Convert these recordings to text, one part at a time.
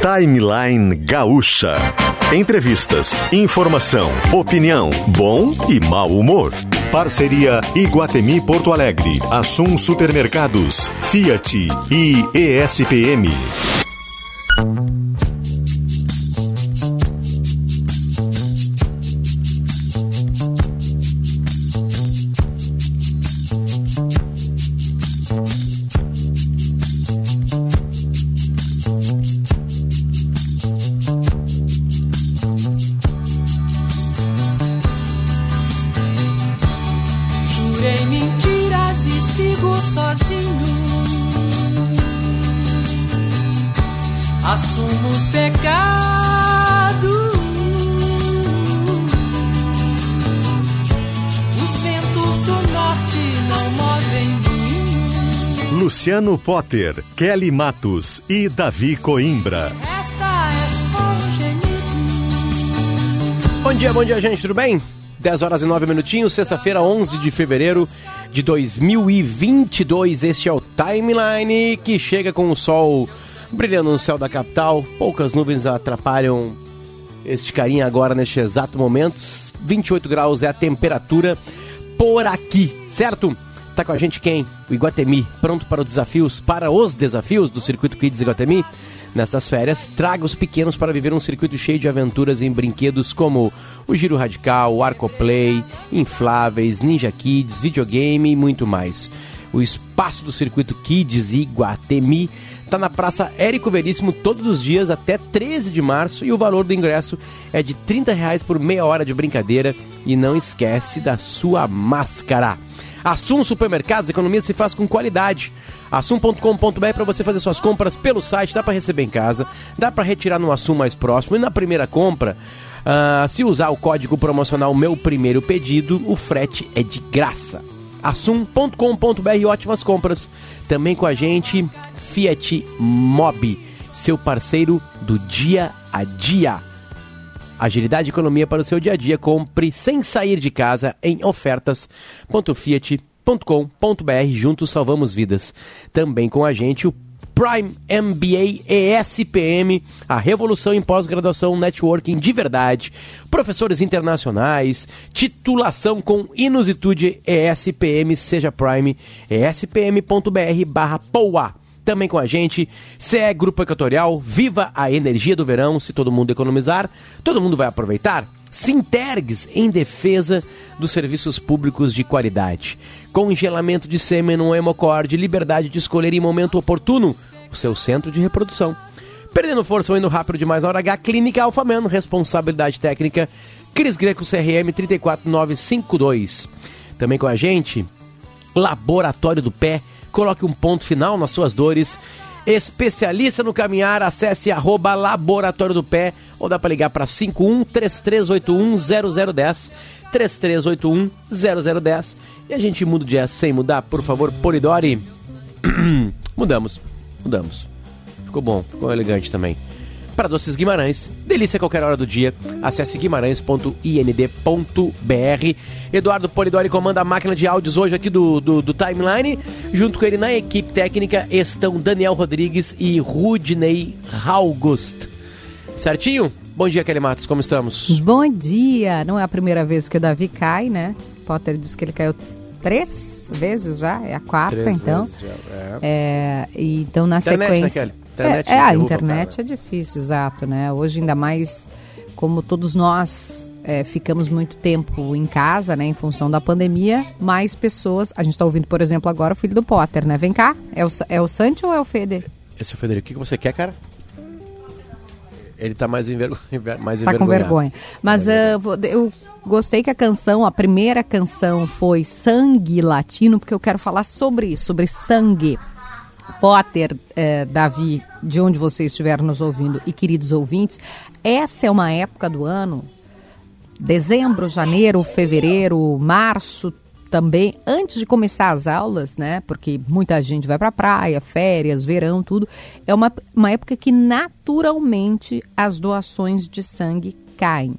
Timeline Gaúcha. Entrevistas, informação, opinião, bom e mau humor. Parceria Iguatemi Porto Alegre, Assum Supermercados, Fiat e ESPM. Luciano Potter, Kelly Matos e Davi Coimbra. É. Bom dia, bom dia, gente, tudo bem? 10 horas e 9 minutinhos, sexta-feira, 11 de fevereiro de 2022. Este é o Timeline que chega com o sol brilhando no céu da capital. Poucas nuvens atrapalham este carinha agora neste exato momento. 28 graus é a temperatura por aqui, certo? Tá com a gente quem? O Iguatemi, pronto para os desafios, para os desafios do Circuito Kids Iguatemi? Nestas férias, traga os pequenos para viver um circuito cheio de aventuras em brinquedos como o Giro Radical, o Arcoplay, infláveis, Ninja Kids, videogame e muito mais. O espaço do Circuito Kids Iguatemi está na Praça Érico Veríssimo todos os dias até 13 de março e o valor do ingresso é de 30 reais por meia hora de brincadeira e não esquece da sua máscara. Assum Supermercados, economia se faz com qualidade. Assum.com.br para você fazer suas compras pelo site, dá para receber em casa, dá para retirar no Assum mais próximo e na primeira compra, ah, se usar o código promocional Meu Primeiro Pedido, o frete é de graça. Assum.com.br, ótimas compras. Também com a gente, Fiat Mobi, seu parceiro do dia a dia. Agilidade e economia para o seu dia a dia. Compre sem sair de casa em ofertas.fiat.com.br. Juntos salvamos vidas. Também com a gente o Prime MBA ESPM, a revolução em pós-graduação networking de verdade, professores internacionais, titulação com inusitude ESPM, seja Prime, espm.br barra POA também com a gente. CE Grupo Equatorial, viva a energia do verão. Se todo mundo economizar, todo mundo vai aproveitar. Sintergs em defesa dos serviços públicos de qualidade. Congelamento de sêmen no hemocorde, liberdade de escolher em momento oportuno o seu centro de reprodução. Perdendo força ou indo rápido demais na hora H, Clínica Alfaman, responsabilidade técnica, Cris Greco CRM 34952. Também com a gente, Laboratório do Pé, coloque um ponto final nas suas dores. Especialista no caminhar, acesse arroba Laboratório do Pé ou dá para ligar para 51 3381 0010 3381 0010 e a gente muda o dia sem mudar, por favor, Polidori. Mudamos, mudamos. Ficou bom, ficou elegante também. Para Doces Guimarães, delícia a qualquer hora do dia. Acesse guimarães.ind.br. Eduardo Polidori comanda a máquina de áudios hoje aqui do, do, do Timeline. Junto com ele na equipe técnica estão Daniel Rodrigues e Rudney August. Certinho? Bom dia, Kelly Matos, como estamos? Bom dia! Não é a primeira vez que o Davi cai, né? Potter disse que ele caiu três vezes já, é a quarta, Três então. vezes é. É, então na Internet, né, sequência. Kelly? Internet é, é, a internet é difícil, exato, né? Hoje ainda mais como todos nós é, ficamos muito tempo em casa, né, em função da pandemia, mais pessoas. A gente está ouvindo, por exemplo, agora o filho do Potter, né? Vem cá, é o, é o Santi ou é o Fede? Esse é o Federico. O que você quer, cara? Ele tá mais, envergo... mais Tá com envergonhado. vergonha. Mas vou- eu gostei que a canção, a primeira canção foi Sangue Latino, porque eu quero falar sobre isso, sobre sangue. Potter, eh, Davi, de onde você estiver nos ouvindo e queridos ouvintes, essa é uma época do ano, dezembro, janeiro, fevereiro, março também, antes de começar as aulas, né? Porque muita gente vai para praia, férias, verão, tudo. É uma, uma época que naturalmente as doações de sangue caem.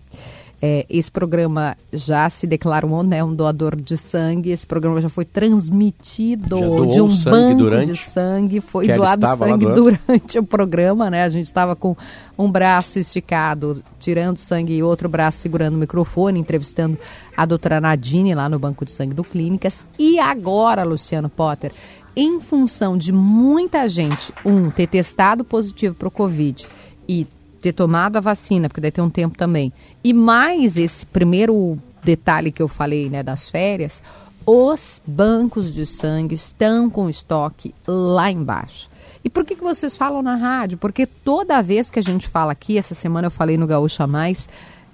É, esse programa já se declarou né, um doador de sangue. Esse programa já foi transmitido de um banco durante? de sangue. Foi doado sangue durante o programa, né? A gente estava com um braço esticado, tirando sangue e outro braço segurando o microfone, entrevistando a doutora Nadine lá no banco de sangue do Clínicas. E agora, Luciano Potter, em função de muita gente, um, ter testado positivo para o Covid e ter tomado a vacina, porque daí tem um tempo também. E mais esse primeiro detalhe que eu falei, né, das férias, os bancos de sangue estão com estoque lá embaixo. E por que, que vocês falam na rádio? Porque toda vez que a gente fala aqui, essa semana eu falei no Gaúcha Mais,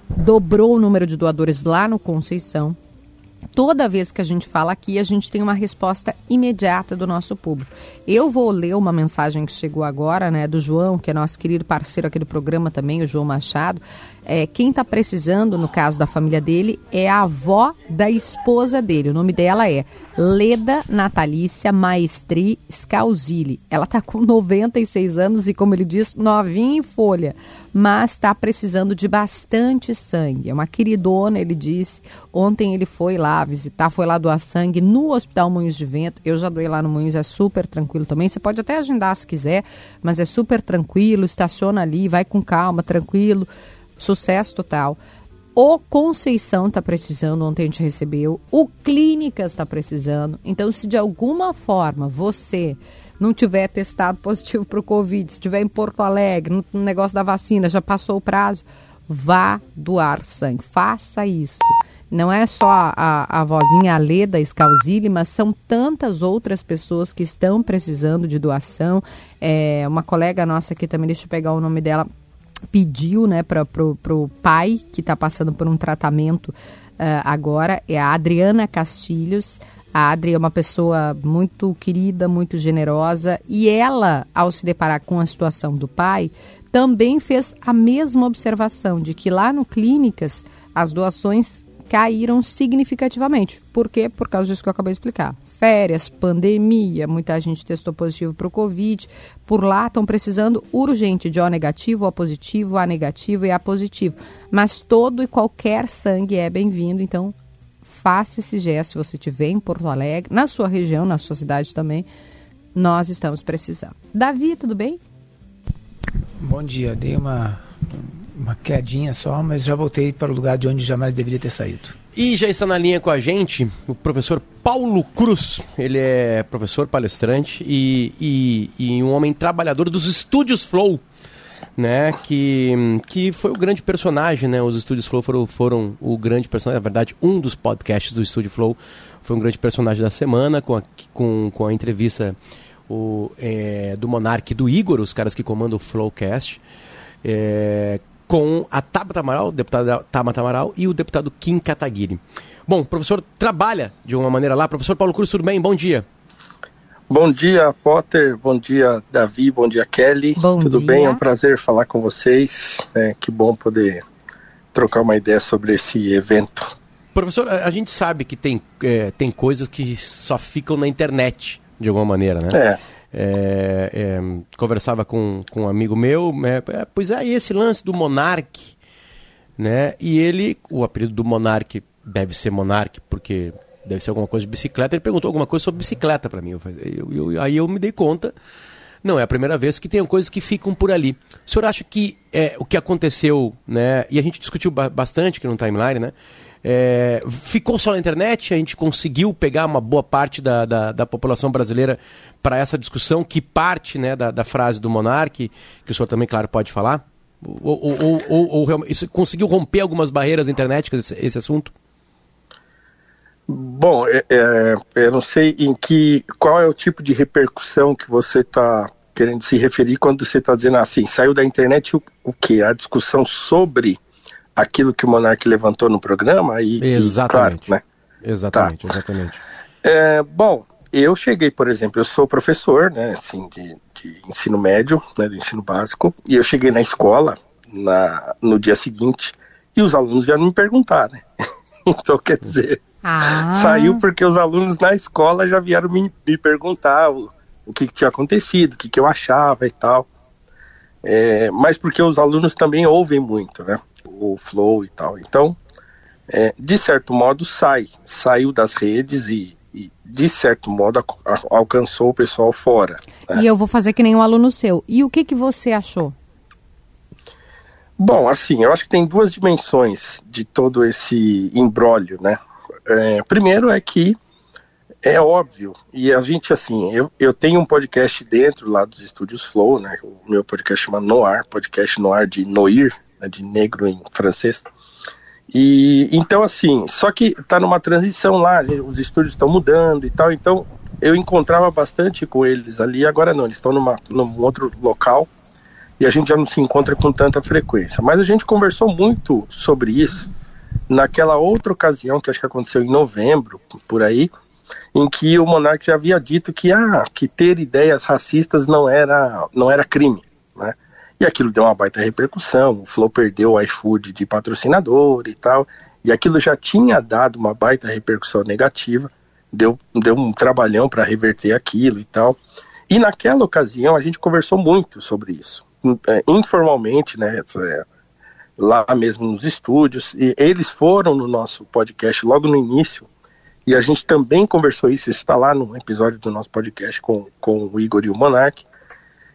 dobrou o número de doadores lá no Conceição toda vez que a gente fala aqui, a gente tem uma resposta imediata do nosso público. Eu vou ler uma mensagem que chegou agora, né, do João, que é nosso querido parceiro aqui do programa também, o João Machado. É, quem está precisando, no caso da família dele, é a avó da esposa dele. O nome dela é Leda Natalícia Maestri Scalzilli. Ela está com 96 anos e, como ele diz, novinha em folha, mas está precisando de bastante sangue. É uma queridona, ele disse. Ontem ele foi lá visitar, foi lá doar sangue no Hospital Moinhos de Vento. Eu já doei lá no Moinhos, é super tranquilo também. Você pode até agendar se quiser, mas é super tranquilo. Estaciona ali, vai com calma, tranquilo sucesso total. O Conceição está precisando, ontem a gente recebeu. O Clínicas está precisando. Então, se de alguma forma você não tiver testado positivo para o Covid, se estiver em Porto Alegre, no, negócio da vacina, já passou o prazo, vá doar sangue. Faça isso. Não é só a, a, vozinha Leda Scalzilli, mas são tantas outras pessoas que estão precisando de doação. É, uma colega nossa aqui também, deixa eu pegar o nome dela, pediu né, para o pai, que está passando por um tratamento uh, agora, é a Adriana Castilhos. A Adri é uma pessoa muito querida, muito generosa, e ela, ao se deparar com a situação do pai, também fez a mesma observação de que lá no Clínicas as doações caíram significativamente. Por quê? Por causa disso que eu acabei de explicar férias, pandemia, muita gente testou positivo para o Covid. Por lá estão precisando urgente de O negativo, O positivo, A negativo e A positivo. Mas todo e qualquer sangue é bem-vindo, então faça esse gesto se você estiver em Porto Alegre, na sua região, na sua cidade também. Nós estamos precisando. Davi, tudo bem? Bom dia, dei uma, uma quedinha só, mas já voltei para o lugar de onde jamais deveria ter saído. E já está na linha com a gente o professor Paulo Cruz. Ele é professor, palestrante e, e, e um homem trabalhador dos estúdios Flow, né? Que, que foi o grande personagem, né? Os estúdios Flow foram, foram o grande personagem, na verdade, um dos podcasts do Estúdio Flow foi um grande personagem da semana com a, com, com a entrevista o, é, do Monark e do Igor, os caras que comandam o Flowcast. É, com a Tabata Amaral, deputada Tabata Amaral e o deputado Kim Kataguiri. Bom, o professor trabalha de uma maneira lá. Professor Paulo Cruz, tudo bem? Bom dia. Bom dia, Potter. Bom dia, Davi. Bom dia, Kelly. Bom tudo dia. bem? É um prazer falar com vocês. É, que bom poder trocar uma ideia sobre esse evento. Professor, a, gente sabe que tem, é, tem coisas que só ficam na internet, de alguma maneira, né? É. É, é, conversava com, com um amigo meu, é, é pois é, esse lance do Monark, né? E ele, o apelido do Monark deve ser Monark, porque deve ser alguma coisa de bicicleta. Ele perguntou alguma coisa sobre bicicleta para mim. Eu, eu, eu, aí eu me dei conta. Não, é a primeira vez que tem coisas que ficam por ali. O senhor acha que é, o que aconteceu, né? E a gente discutiu bastante aqui no timeline, né? É, ficou só na internet, a gente conseguiu pegar uma boa parte da, da, da população brasileira para essa discussão, que parte né, da, da frase do Monarque, que o senhor também, claro, pode falar? Ou, ou, ou, ou conseguiu romper algumas barreiras internéticas esse, esse assunto? Bom, é, é, eu não sei em que qual é o tipo de repercussão que você está querendo se referir quando você está dizendo assim, saiu da internet o, o que? A discussão sobre aquilo que o Monark levantou no programa e, exatamente, e, claro, né? Exatamente, tá. exatamente. É, bom, eu cheguei, por exemplo, eu sou professor, né, assim, de, de ensino médio, né, do ensino básico, e eu cheguei na escola na, no dia seguinte e os alunos vieram me perguntar, né? então, quer dizer, ah. saiu porque os alunos na escola já vieram me, me perguntar o, o que, que, tinha acontecido, o que, que eu achava e tal. É, mas porque os alunos também ouvem muito, né? O flow e tal. Então, é, de certo modo sai, saiu das redes e, e de certo modo a, a, alcançou o pessoal fora. Né? E eu vou fazer que nem um aluno seu. E o que, que você achou? Bom, assim, eu acho que tem duas dimensões de todo esse embrólio, né? É, primeiro é que é óbvio, e a gente, assim, eu, eu tenho um podcast dentro lá dos estúdios Flow, né? O meu podcast chama Noir, podcast Noir de Noir, né, de negro em francês. E então, assim, só que tá numa transição lá, os estúdios estão mudando e tal, então eu encontrava bastante com eles ali, agora não, eles estão numa, num outro local e a gente já não se encontra com tanta frequência. Mas a gente conversou muito sobre isso naquela outra ocasião, que acho que aconteceu em novembro, por aí, em que o monarca já havia dito que, ah, que ter ideias racistas não era, não era crime? E aquilo deu uma baita repercussão, o Flow perdeu o iFood de patrocinador e tal, e aquilo já tinha dado uma baita repercussão negativa, deu, deu um trabalhão para reverter aquilo e tal. E naquela ocasião a gente conversou muito sobre isso, é, informalmente, né? É, lá mesmo nos estúdios, e eles foram no nosso podcast logo no início, e a gente também conversou isso, isso está lá no episódio do nosso podcast com, com o Igor e o Monark.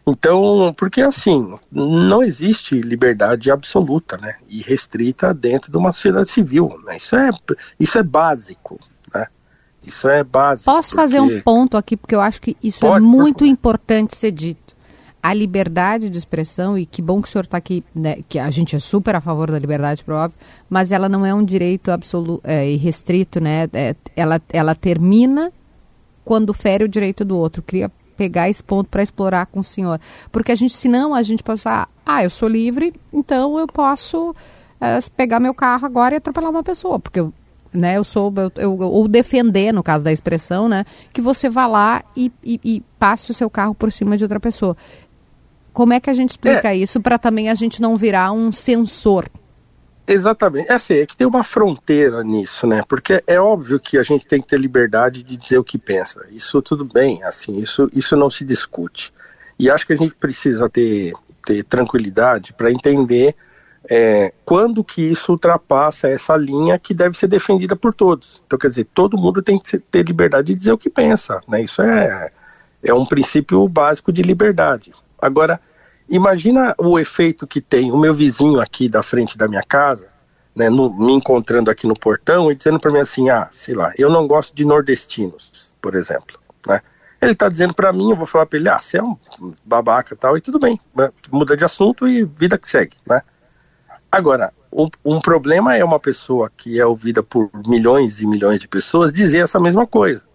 Então, porque assim, não existe liberdade absoluta, né, e restrita dentro de uma sociedade civil, né? Isso é isso é básico, né? Isso é básico. Posso porque... fazer um ponto aqui porque eu acho que isso é Pode, é muito importante ser dito a liberdade de expressão, e que bom que o senhor está aqui, né, que a gente é super a favor da liberdade, óbvio, mas ela não é um direito absoluto é, e restrito, né? É, ela, ela termina quando fere o direito do outro. Queria pegar esse ponto para explorar com o senhor. Porque a gente, senão, a gente pode falar, ah, eu sou livre, então eu posso é, pegar meu carro agora e atropelar uma pessoa, porque eu né? Eu sou, eu, eu, ou defender, no caso da expressão, né? Que você vá lá e, e, e, passe o seu carro por cima de outra pessoa. Como é que a gente explica é. isso para também a gente não virar um censor? Exatamente. É assim, é que tem uma fronteira nisso, né? Porque é óbvio que a gente tem que ter liberdade de dizer o que pensa. Isso tudo bem, assim, isso, isso não se discute. E acho que a gente precisa ter, ter tranquilidade para entender é, quando que isso ultrapassa essa linha que deve ser defendida por todos. Então, quer dizer, todo mundo tem que ter liberdade de dizer o que pensa, né? Isso é, é um princípio básico de liberdade. Agora, imagina o efeito que tem o meu vizinho aqui da frente da minha casa, né, no, me encontrando aqui no portão e dizendo para mim assim, ah, sei lá, eu não gosto de nordestinos, por exemplo, né? Ele está dizendo para mim, eu vou falar para ele, ah, você é um babaca tal, e tudo bem, né? muda de assunto e vida que segue, né? Agora, um, um, problema é uma pessoa que é ouvida por milhões e milhões de pessoas dizer essa mesma coisa.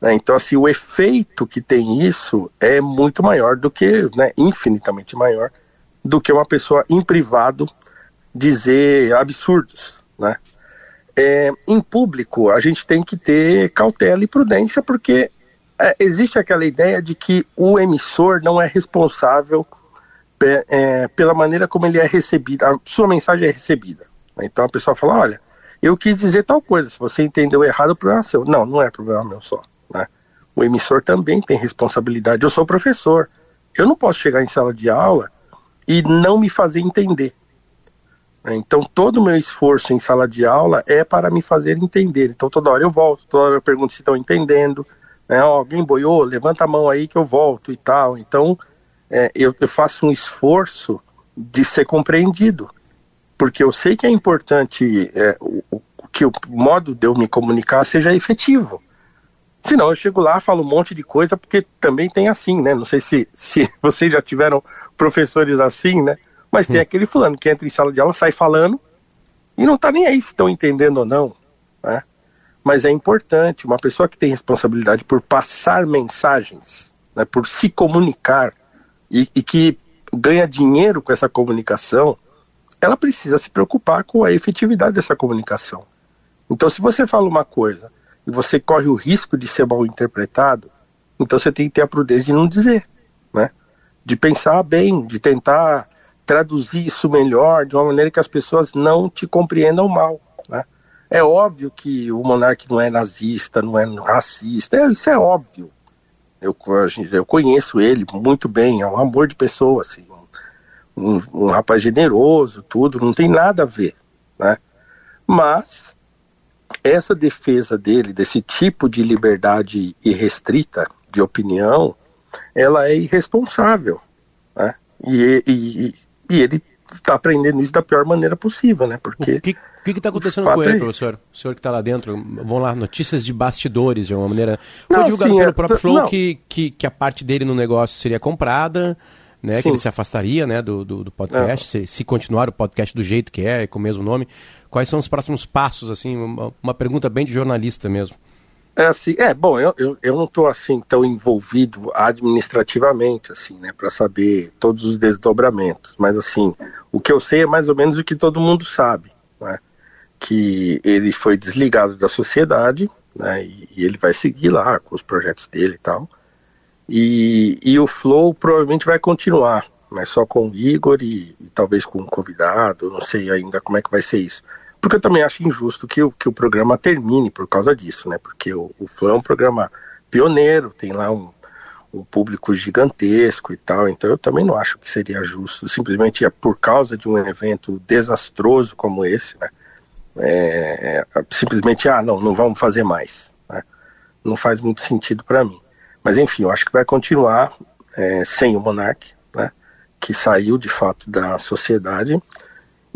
Né? Então, assim, o efeito que tem isso é muito maior do que, né, infinitamente maior, do que uma pessoa em privado dizer absurdos, né? É, em público, a gente tem que ter cautela e prudência, porque é, existe aquela ideia de que o emissor não é responsável é, pela maneira como ele é recebido, a sua mensagem é recebida. Então a pessoa fala: olha, eu quis dizer tal coisa, se você entendeu errado, o problema é seu. Não, não é problema meu só. O emissor também tem responsabilidade. Eu sou professor. Eu não posso chegar em sala de aula e não me fazer entender. Então, todo o meu esforço em sala de aula é para me fazer entender. Então, toda hora eu volto, toda hora eu pergunto se estão entendendo. Né? alguém boiou? Levanta a mão aí que eu volto e tal. Então, é, eu, eu faço um esforço de ser compreendido. Porque eu sei que é importante é, o, que o modo de eu me comunicar seja efetivo. Senão eu chego lá, falo um monte de coisa, porque também tem assim, né? Não sei se, se vocês já tiveram professores assim, né? Mas tem hum. aquele fulano que entra em sala de aula, sai falando e não tá nem aí se estão entendendo ou não, né? Mas é importante, uma pessoa que tem responsabilidade por passar mensagens, né, por se comunicar e, e que ganha dinheiro com essa comunicação, ela precisa se preocupar com a efetividade dessa comunicação. Então, se você fala uma coisa e você corre o risco de ser mal interpretado, então você tem que ter a prudência de não dizer, né? De pensar bem, de tentar traduzir isso melhor, de uma maneira que as pessoas não te compreendam mal, né? É óbvio que o monarca não é nazista, não é racista, é, isso é óbvio. Eu, eu conheço ele muito bem, é um amor de pessoa, assim, um, um rapaz generoso, tudo, não tem nada a ver, né? Mas essa defesa dele, desse tipo de liberdade irrestrita de opinião, ela é irresponsável. Né? E, e, e ele está aprendendo isso da pior maneira possível, né? Porque. O que está acontecendo com ele, é professor? O senhor que está lá dentro, vamos lá, notícias de bastidores, de uma maneira. Foi não, divulgado sim, pelo é, próprio Flow que, que, que a parte dele no negócio seria comprada. Né, que ele se afastaria né, do, do, do podcast, se, se, continuar o podcast do jeito que é, com o mesmo nome. Quais são os próximos passos? assim Uma, uma pergunta bem de jornalista mesmo. É assim, é bom, eu, eu, eu não estou assim tão envolvido administrativamente assim, né, para saber todos os desdobramentos, mas assim, o que eu sei é mais ou menos o que todo mundo sabe, né, que ele foi desligado da sociedade, né, e, e ele vai seguir lá com os projetos dele e tal, e, e o Flow provavelmente vai continuar, mas só com o Igor e, e talvez com um convidado, não sei ainda como é que vai ser isso. Porque eu também acho injusto que o, que o programa termine por causa disso, né? Porque o, o Flow é um programa pioneiro, tem lá um, um público gigantesco e tal, então eu também não acho que seria justo, simplesmente é por causa de um evento desastroso como esse, né? É, é, simplesmente, ah, não, não vamos fazer mais. Né? Não faz muito sentido para mim. Mas enfim, eu acho que vai continuar é, sem o Monark, né? Que saiu de fato da sociedade.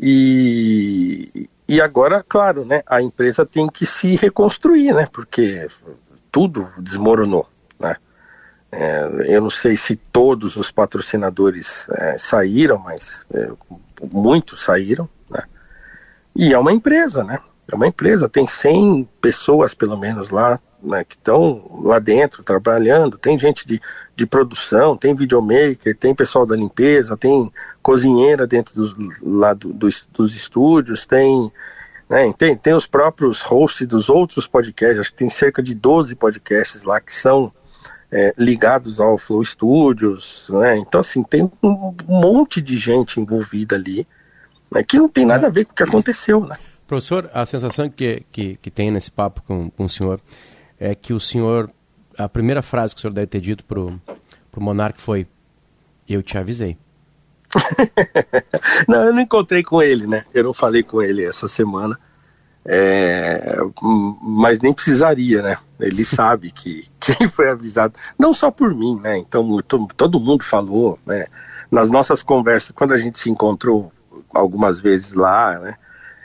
E, e agora, claro, né, a empresa tem que se reconstruir, né, porque tudo desmoronou, né. É, eu não sei se todos os patrocinadores é, saíram, mas é, muitos saíram, né. E é uma empresa, né, é uma empresa, tem 100 pessoas pelo menos lá, né, que estão lá dentro trabalhando, tem gente de, de produção, tem videomaker, tem pessoal da limpeza, tem cozinheira dentro dos, lá do, dos, dos estúdios, tem, né, tem, tem os próprios hosts dos outros podcasts, acho que tem cerca de 12 podcasts lá que são é, ligados ao Flow Studios, né, então assim, tem um monte de gente envolvida ali, né, que não tem nada a ver com o que aconteceu, né. Professor, a sensação que, que, que tem nesse papo com, com o senhor é que o senhor, a primeira frase que o senhor deve ter dito pro, pro Monarque foi: Eu te avisei. não, eu não encontrei com ele, né? Eu não falei com ele essa semana. É, mas nem precisaria, né? Ele sabe que quem foi avisado, não só por mim, né? Então todo mundo falou, né? Nas nossas conversas, quando a gente se encontrou algumas vezes lá, né?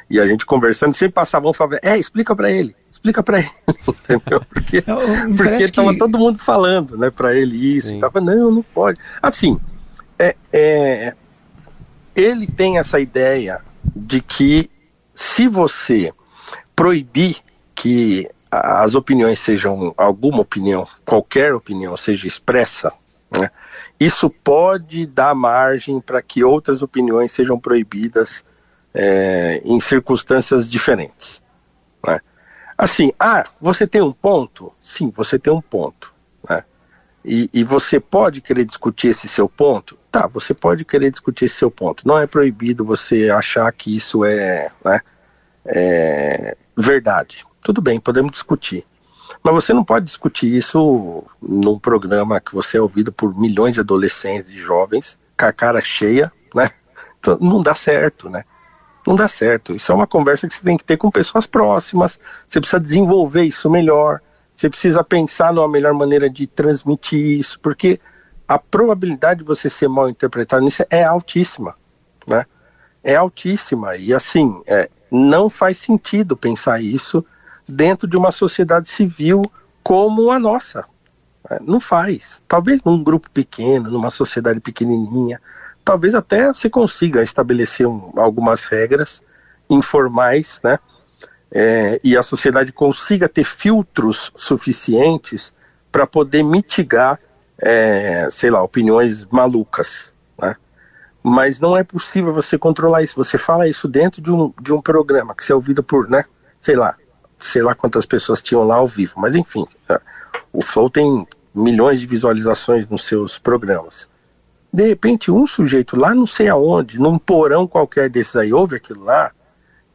E a gente conversando, sempre passavam e falavam, é, explica para ele, explica para ele, entendeu? Porque, porque tava que... todo mundo falando, né, para ele isso, e tava, não, não pode. Assim, é, é, ele tem essa ideia de que se você proibir que as opiniões sejam, alguma opinião, qualquer opinião seja expressa, né, isso pode dar margem para que outras opiniões sejam proibidas é, em circunstâncias diferentes. Né? Assim, ah, você tem um ponto? Sim, você tem um ponto. Né? E, e, você pode querer discutir esse seu ponto? Tá, você pode querer discutir esse seu ponto. Não é proibido você achar que isso é, né, é verdade. Tudo bem, podemos discutir. Mas você não pode discutir isso num programa que você é ouvido por milhões de adolescentes, de jovens, com a cara cheia, né? Então, não dá certo, né? Não dá certo. Isso é uma conversa que você tem que ter com pessoas próximas, você precisa desenvolver isso melhor, você precisa pensar numa melhor maneira de transmitir isso, porque a probabilidade de você ser mal interpretado nisso é altíssima, né? É altíssima e assim, é, não faz sentido pensar isso dentro de uma sociedade civil como a nossa. É, não faz. Talvez num grupo pequeno, numa sociedade pequenininha, talvez até se consiga estabelecer um, algumas regras informais, né? É, e a sociedade consiga ter filtros suficientes para poder mitigar, é, sei lá, opiniões malucas, né? Mas não é possível você controlar isso. Você fala isso dentro de um, de um programa que é ouvido por, né? Sei lá, sei lá quantas pessoas tinham lá ao vivo, mas enfim, é, o Flow tem milhões de visualizações nos seus programas. De repente, um sujeito lá, não sei aonde, num porão qualquer desses aí, ouve aquilo lá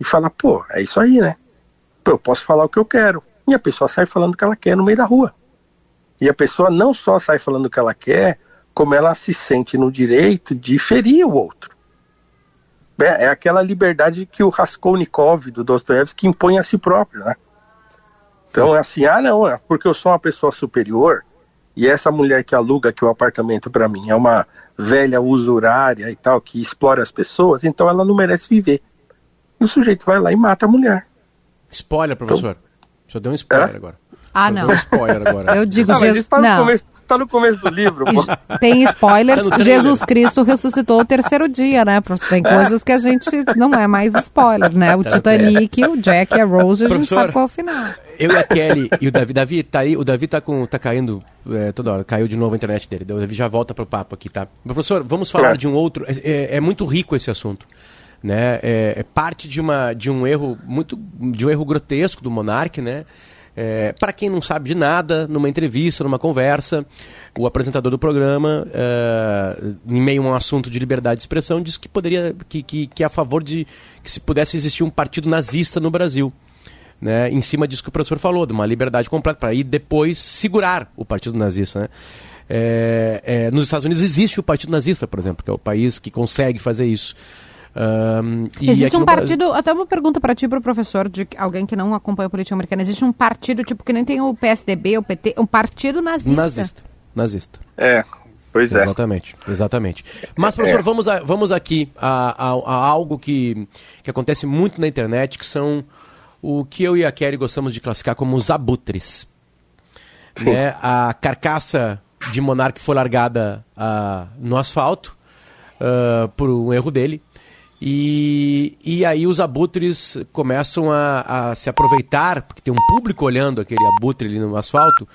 e fala: pô, é isso aí, né? Pô, eu posso falar o que eu quero. E a pessoa sai falando o que ela quer no meio da rua. E a pessoa não só sai falando o que ela quer, como ela se sente no direito de ferir o outro. É, é aquela liberdade que o Raskolnikov do Dostoiévski impõe a si próprio, né? Então é assim, ah não, é porque eu sou uma pessoa superior e essa mulher que aluga aqui o apartamento para mim é uma velha usurária e tal, que explora as pessoas, então ela não merece viver. E o sujeito vai lá e mata a mulher. Spoiler, professor. Então, Só deu um spoiler É? agora. Ah, Só não. deu um spoiler agora. Eu digo, Ah, mas Jesus, isso tá no, não. começo, tá no começo do livro. pô. Tem spoilers, Tá. Jesus Cristo ressuscitou o terceiro dia, né? Tem coisas que a gente não é mais spoiler, né? O Titanic, o Jack e a Rose, a gente Professor. sabe qual é o final. Eu e a Kelly e o Davi. Davi tá aí, o Davi tá com. tá caindo é, toda hora, caiu de novo a internet dele. O Davi já volta pro papo aqui, tá? Professor, vamos falar Claro. de um outro. É, é- é muito rico esse assunto. Né? É, é parte de, uma, de um erro muito. de um erro grotesco do Monark, né? É, para quem não sabe de nada, numa entrevista, numa conversa, o apresentador do programa, é, em meio a um assunto de liberdade de expressão, disse que poderia. que, que, que é a favor de que se pudesse existir um partido nazista no Brasil né, em cima disso que o professor falou, de uma liberdade completa, para ir depois segurar o Partido Nazista. Né? É, é, nos Estados Unidos existe o Partido Nazista, por exemplo, que é o país que consegue fazer isso. E Existe um no Brasil- partido, até uma pergunta para ti, para o professor, de alguém que não acompanha a política americana. Existe um partido, tipo, que nem tem o PSDB, o PT, um partido nazista. nazista. Nazista. É, pois é. Exatamente, exatamente. Mas, professor, vamos, a- vamos aqui a, a- a algo que, que acontece muito na internet, que são o que eu e a Kelly gostamos de classificar como os abutres. Né? A carcaça de Monark foi largada ah, no asfalto ah, por um erro dele. E, e aí os abutres começam a, a se aproveitar, porque tem um público olhando aquele abutre ali no asfalto,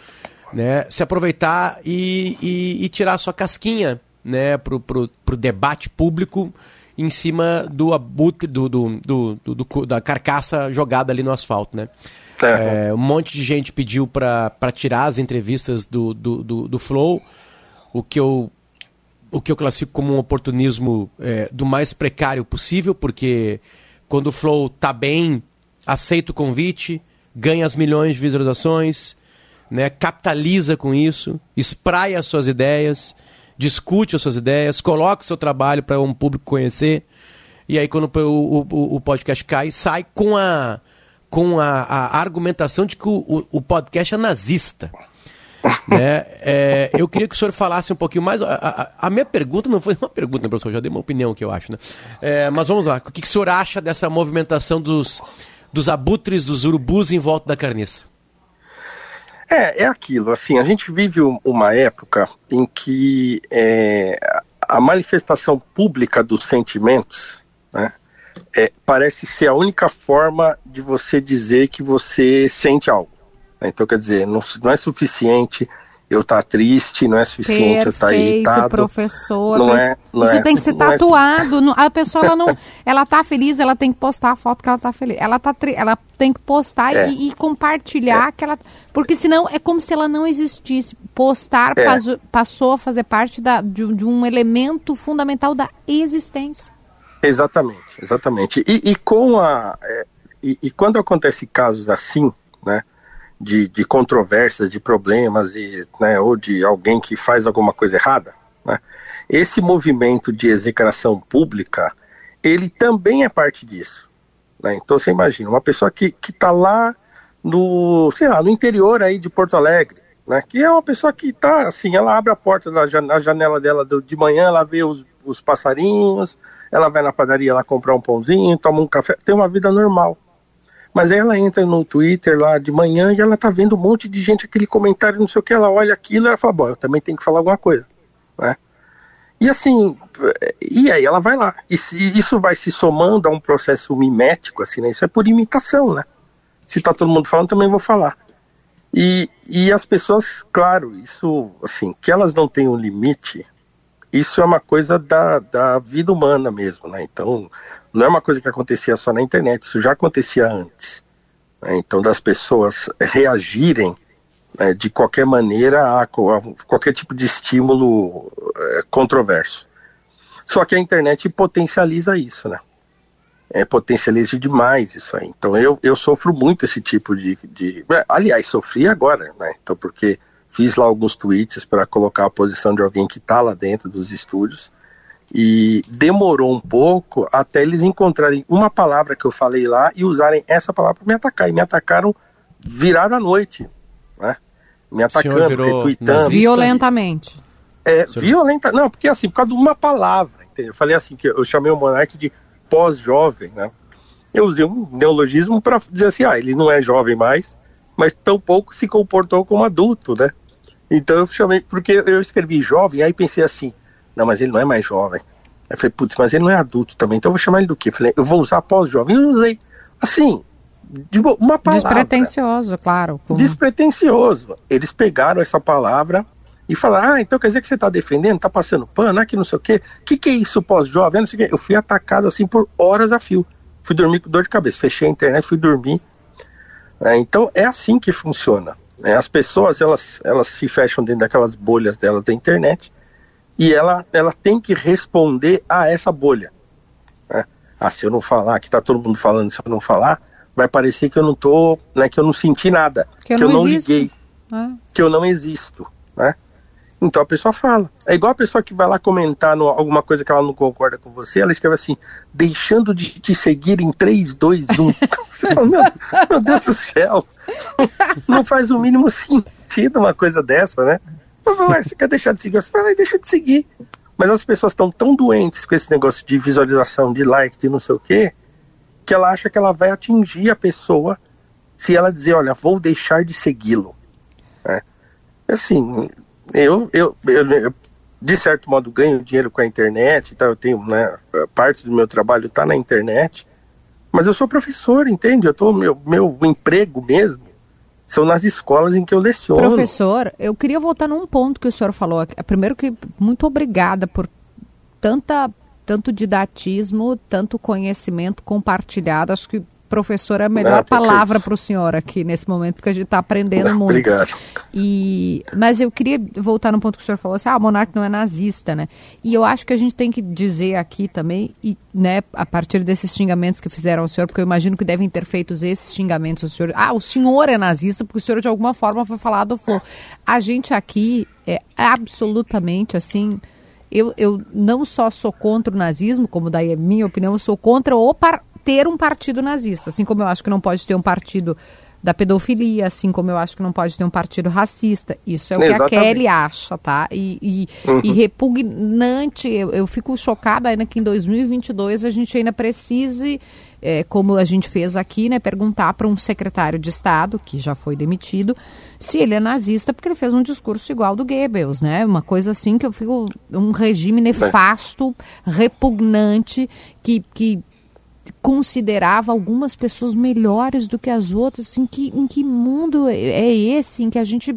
né? Se aproveitar e, e, e tirar sua casquinha, né? Pro, pro, pro debate público em cima do abutre, do, do, do, do- da carcaça jogada ali no asfalto, né? É. É, um monte de gente pediu para tirar as entrevistas do, do, do, do Flow, o que eu o que eu classifico como um oportunismo é, do mais precário possível, porque quando o Flow tá bem, aceita o convite, ganha as milhões de visualizações, né, capitaliza com isso, espraia as suas ideias, discute as suas ideias, coloca o seu trabalho para um público conhecer, e aí quando o, o, o podcast cai, sai com a, com a, a argumentação de que o, o, o podcast é nazista né? É, eu queria que o senhor falasse um pouquinho mais. A, a- a minha pergunta não foi uma pergunta, né, professor? Já dei uma opinião que eu acho, né? É, mas vamos lá. O que, que o senhor acha dessa movimentação dos, dos abutres, dos urubus em volta da carniça? É, é aquilo, assim, a gente vive um- uma época em que é, a manifestação pública dos sentimentos né, é, parece ser a única forma de você dizer que você sente algo. Então, quer dizer, não, não é suficiente eu estar triste, não é suficiente eu estar Perfeito, irritado. professor. Não é- não Isso é- tem que ser é- tatuado. não- A pessoa, ela não... Ela tá feliz, ela tem que postar a foto que ela tá feliz. Ela, tá tri- ela tem que postar É. e, e compartilhar que ela... Porque senão é como se ela não existisse. Postar É. passo- passou a fazer parte da, de, de um elemento fundamental da existência. Exatamente, exatamente. E, e com a é, e, e quando acontece casos assim, né, de, de controvérsias, de problemas e né, ou de alguém que faz alguma coisa errada, né, esse movimento de execração pública, ele também é parte disso. né? Então você imagina uma pessoa que está lá no, sei lá, no interior aí de Porto Alegre, né? Que é uma pessoa que tá assim, ela abre a porta da jan- a janela dela do- de manhã, ela vê os, os passarinhos, ela vai na padaria lá comprar um pãozinho, toma um café, tem uma vida normal. Mas ela entra no Twitter lá de manhã e ela tá vendo um monte de gente, aquele comentário, não sei o que, ela olha aquilo e ela fala, bom, eu também tenho que falar alguma coisa, né? E assim, e aí ela vai lá. E se isso vai se somando a um processo mimético, assim, né? Isso é por imitação, né? Se tá todo mundo falando, também vou falar. E, e as pessoas, claro, isso, assim, que elas não têm um limite, isso é uma coisa da, da vida humana mesmo, né? Então, não é uma coisa que acontecia só na internet, isso já acontecia antes. né? Então, das pessoas reagirem né, de qualquer maneira a, qualquer tipo de estímulo eh, controverso. Só que a internet potencializa isso, né? É, potencializa demais isso aí. Então eu, eu sofro muito esse tipo de, de. é, Aliás, sofri agora, né? Então, porque fiz lá alguns tweets para colocar a posição de alguém que está lá dentro dos estúdios. E demorou um pouco até eles encontrarem uma palavra que eu falei lá e usarem essa palavra para me atacar. E me atacaram, viraram a noite, né? Me atacando, retweetando. Violentamente. É, violenta. Não, porque assim, por causa de uma palavra, entendeu? Eu falei assim, que eu chamei o Monark de pós-jovem, né? Eu usei um neologismo para dizer assim, ah, ele não é jovem mais, mas tampouco se comportou como adulto, né? Então eu chamei, porque eu escrevi jovem, aí pensei assim, não, mas ele não é mais jovem. Aí eu falei, putz, mas ele não é adulto também, então eu vou chamar ele do quê? Eu falei, eu vou usar pós-jovem. Eu usei, assim, uma palavra. Despretensioso, claro. como- Despretensioso. Eles pegaram essa palavra e falaram: Ah, então quer dizer que você está defendendo, está passando pano, que não sei o quê. O que, que é isso pós-jovem? Não sei o quê. Eu fui atacado assim por horas a fio. Fui dormir com dor de cabeça. Fechei a internet, fui dormir. É, então é assim que funciona. né? As pessoas elas, elas se fecham dentro daquelas bolhas delas da internet e ela, ela tem que responder a essa bolha. né? Ah, se eu não falar, que tá todo mundo falando, se eu não falar, vai parecer que eu não tô, né, que eu não senti nada, Que eu não existo. liguei, Ah, que eu não existo, né? Então a pessoa fala. É igual a pessoa que vai lá comentar no, alguma coisa que ela não concorda com você, ela escreve assim, deixando de te seguir em 3, 2, 1. Você fala, meu, meu Deus do céu, não faz o mínimo sentido uma coisa dessa, né? Ué, você quer deixar de seguir? Você "Ah, deixa de seguir. Mas as pessoas estão tão doentes com esse negócio de visualização, de like, de não sei o quê, que ela acha que ela vai atingir a pessoa se ela dizer, olha, vou deixar de segui-lo. né? Assim, eu, eu, eu, eu, de certo modo ganho dinheiro com a internet, tá? eu tenho, né, parte do meu trabalho está na internet, mas eu sou professor, entende? Eu tô, meu, meu emprego mesmo são nas escolas em que eu leciono. Professor, eu queria voltar num ponto que o senhor falou. Primeiro que muito obrigada por tanta tanto didatismo, tanto conhecimento compartilhado. Acho que professor é a melhor Ah, é palavra para o senhor aqui nesse momento, porque a gente está aprendendo muito. Obrigado. E, mas eu queria voltar no ponto que o senhor falou assim, ah, o monarca não é nazista, né? E eu acho que a gente tem que dizer aqui também, e, né, a partir desses xingamentos que fizeram ao senhor, porque eu imagino que devem ter feito esses xingamentos ao senhor. Ah, o senhor é nazista, porque o senhor de alguma forma foi falar do Flor. A gente aqui é absolutamente assim. Eu, eu não só sou contra o nazismo, como daí é minha opinião, eu sou contra o par ter um partido nazista. Assim como eu acho que não pode ter um partido da pedofilia, assim como eu acho que não pode ter um partido racista. Isso é o que a Exatamente. Kelly acha, tá? E, e, e repugnante, eu, eu fico chocada ainda que em 2022 a gente ainda precise, é, como a gente fez aqui, né, perguntar para um secretário de Estado, que já foi demitido, se ele é nazista, porque ele fez um discurso igual do Goebbels, né? Uma coisa assim que eu fico. Um regime nefasto, repugnante, que. que considerava algumas pessoas melhores do que as outras. Assim, que, em que mundo é é esse em que a gente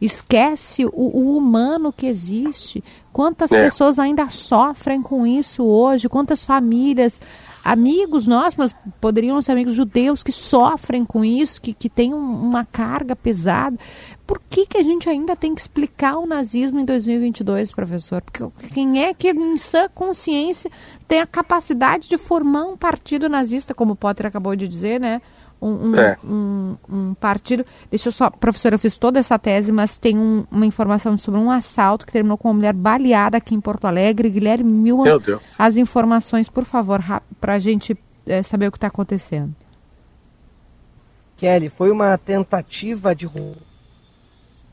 esquece o, o humano que existe? Quantas É. pessoas ainda sofrem com isso hoje? Quantas famílias, amigos nossos, mas poderiam ser amigos judeus que sofrem com isso, que, que têm um- uma carga pesada? Por que, que a gente ainda tem que explicar o nazismo em 2022, professor? Porque quem é que, em sã consciência, tem a capacidade de formar um partido nazista, como o Potter acabou de dizer, né? Um, um, É. um, um partido. Deixa eu só, professor, eu fiz toda essa tese, mas tem um- uma informação sobre um assalto que terminou com uma mulher baleada aqui em Porto Alegre. Guilherme Deus. as informações, por favor, para a gente eh, saber o que está acontecendo. Kelly, foi uma tentativa de rou-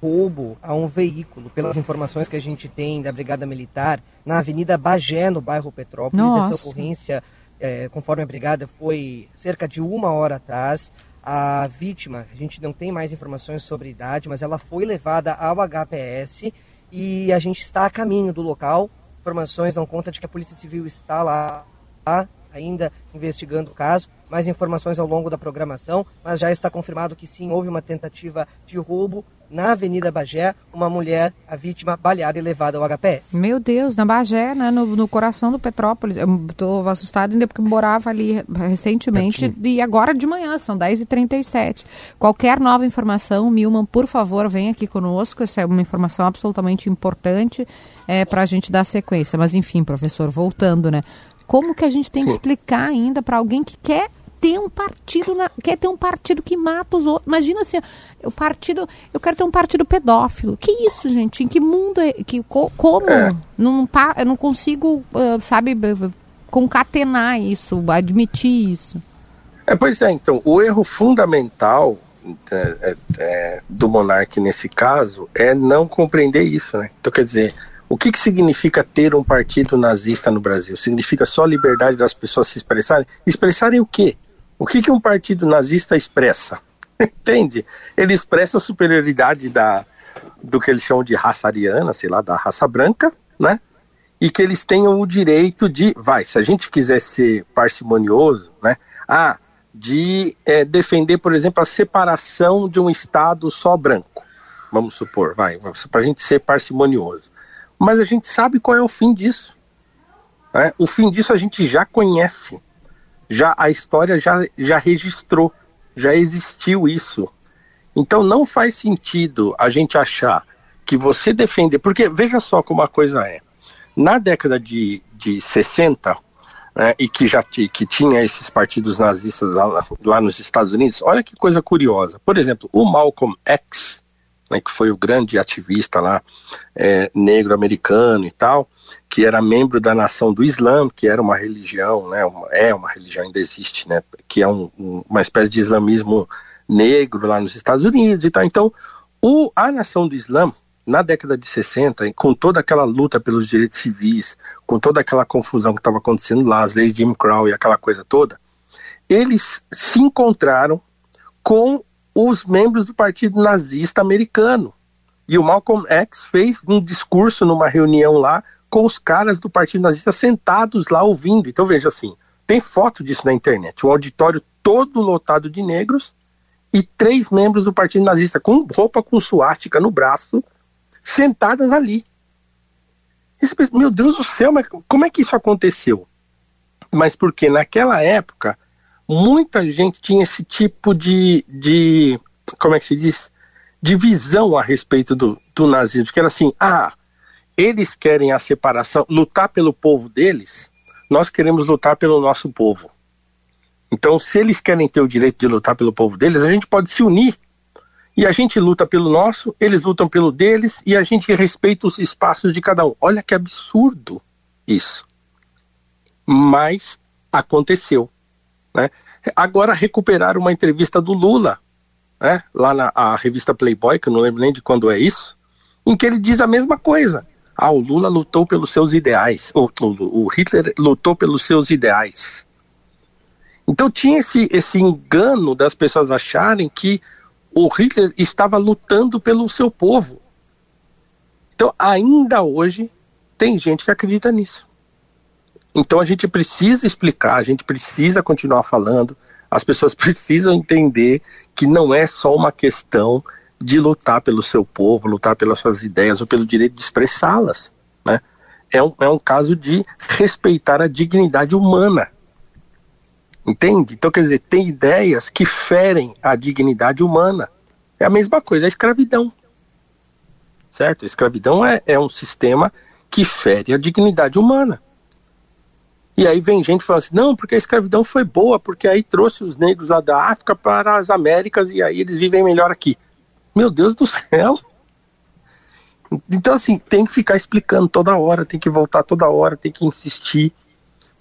roubo a um veículo, pelas informações que a gente tem da Brigada Militar, na Avenida Bagé, no bairro Petrópolis. Nossa. Essa ocorrência, eh, conforme a Brigada, foi cerca de uma hora atrás. A vítima, a gente não tem mais informações sobre a idade, mas ela foi levada ao HPS e a gente está a caminho do local. Informações dão conta de que a Polícia Civil está lá, lá ainda investigando o caso. Mais informações ao longo da programação, mas já está confirmado que sim, houve uma tentativa de roubo na Avenida Bagé, uma mulher, a vítima, baleada e levada ao HPS. Meu Deus, na Bagé, né, no, no coração do Petrópolis. Eu estou assustada ainda porque morava ali recentemente e agora de manhã, são 10h37. Qualquer nova informação, Milman, por favor, vem aqui conosco. Essa é uma informação absolutamente importante é, para a gente dar sequência. Mas enfim, professor, voltando, né? Como que a gente tem que Sim. explicar ainda para alguém que quer ter um partido, na, quer ter um partido que mata os outros. Imagina assim, o partido, eu quero ter um partido pedófilo. Que isso, gente? Em que mundo é, que co, como? É. Não eu não consigo, ah, sabe, concatenar isso, admitir isso. É, pois é, então, o erro fundamental é, é, é, do monarca nesse caso é não compreender isso, né? Então, quer dizer, o que, que significa ter um partido nazista no Brasil? Significa só a liberdade das pessoas se expressarem? Expressarem o quê? O que, que um partido nazista expressa? Entende? Ele expressa a superioridade da, do que eles chamam de raça ariana, sei lá, da raça branca, né? E que eles tenham o direito de, vai, se a gente quiser ser parcimonioso, né? Ah, de eh, defender, por exemplo, a separação de um Estado só branco. Vamos supor, vai, para a gente ser parcimonioso. Mas a gente sabe qual é o fim disso. né? O fim disso a gente já conhece. Já a história já, já registrou, já existiu isso. Então não faz sentido a gente achar que você defender, porque veja só como a coisa é. Na década de, de 60, né, e que já que tinha esses partidos nazistas lá, lá nos Estados Unidos, olha que coisa curiosa. Por exemplo, o Malcolm X, né, que foi o grande ativista lá, é, negro americano e tal, que era membro da nação do Islã, que era uma religião, né, uma- é uma religião, ainda existe, né, que é um- um- uma espécie de islamismo negro lá nos Estados Unidos e tal. Então, o, a nação do Islã, na década de 60, com toda aquela luta pelos direitos civis, com toda aquela confusão que estava acontecendo lá, as leis de Jim Crow e aquela coisa toda, eles se encontraram com os membros do Partido Nazista americano. E o Malcolm X fez um discurso numa reunião lá com os caras do Partido Nazista sentados lá ouvindo. Então veja assim, tem foto disso na internet, um auditório todo lotado de negros e três membros do Partido Nazista com roupa com suástica no braço, sentadas ali. Pensa, Meu Deus do céu, mas como é que isso aconteceu? Mas porque naquela época muita gente tinha esse tipo de, de como é que se diz? De visão a respeito do, do nazismo, que era assim, ah, eles querem a separação, lutar pelo povo deles, nós queremos lutar pelo nosso povo. Então, se eles querem ter o direito de lutar pelo povo deles, a gente pode se unir. E a gente luta pelo nosso, eles lutam pelo deles, e a gente respeita os espaços de cada um. Olha que absurdo isso. Mas aconteceu. Né? Agora recuperaram uma entrevista do Lula, né? lá na revista Playboy, que eu não lembro nem de quando é isso, em que ele diz a mesma coisa. Ah, o Lula lutou pelos seus ideais. O, o, Hitler lutou pelos seus ideais. Então tinha esse, esse engano das pessoas acharem que o Hitler estava lutando pelo seu povo. Então, ainda hoje, tem gente que acredita nisso. Então a gente precisa explicar, a gente precisa continuar falando, as pessoas precisam entender que não é só uma questão de lutar pelo seu povo, lutar pelas suas ideias ou pelo direito de expressá-las. Né? É, um, é um caso de respeitar a dignidade humana. Entende? Então, quer dizer, tem ideias que ferem a dignidade humana. É a mesma coisa, a escravidão. Certo? A escravidão é, é um sistema que fere a dignidade humana. E aí vem gente falando assim, não, porque a escravidão foi boa, porque aí trouxe os negros lá da África para as Américas e aí eles vivem melhor aqui. Meu Deus do céu! Então, assim, tem que ficar explicando toda hora, tem que voltar toda hora, tem que insistir,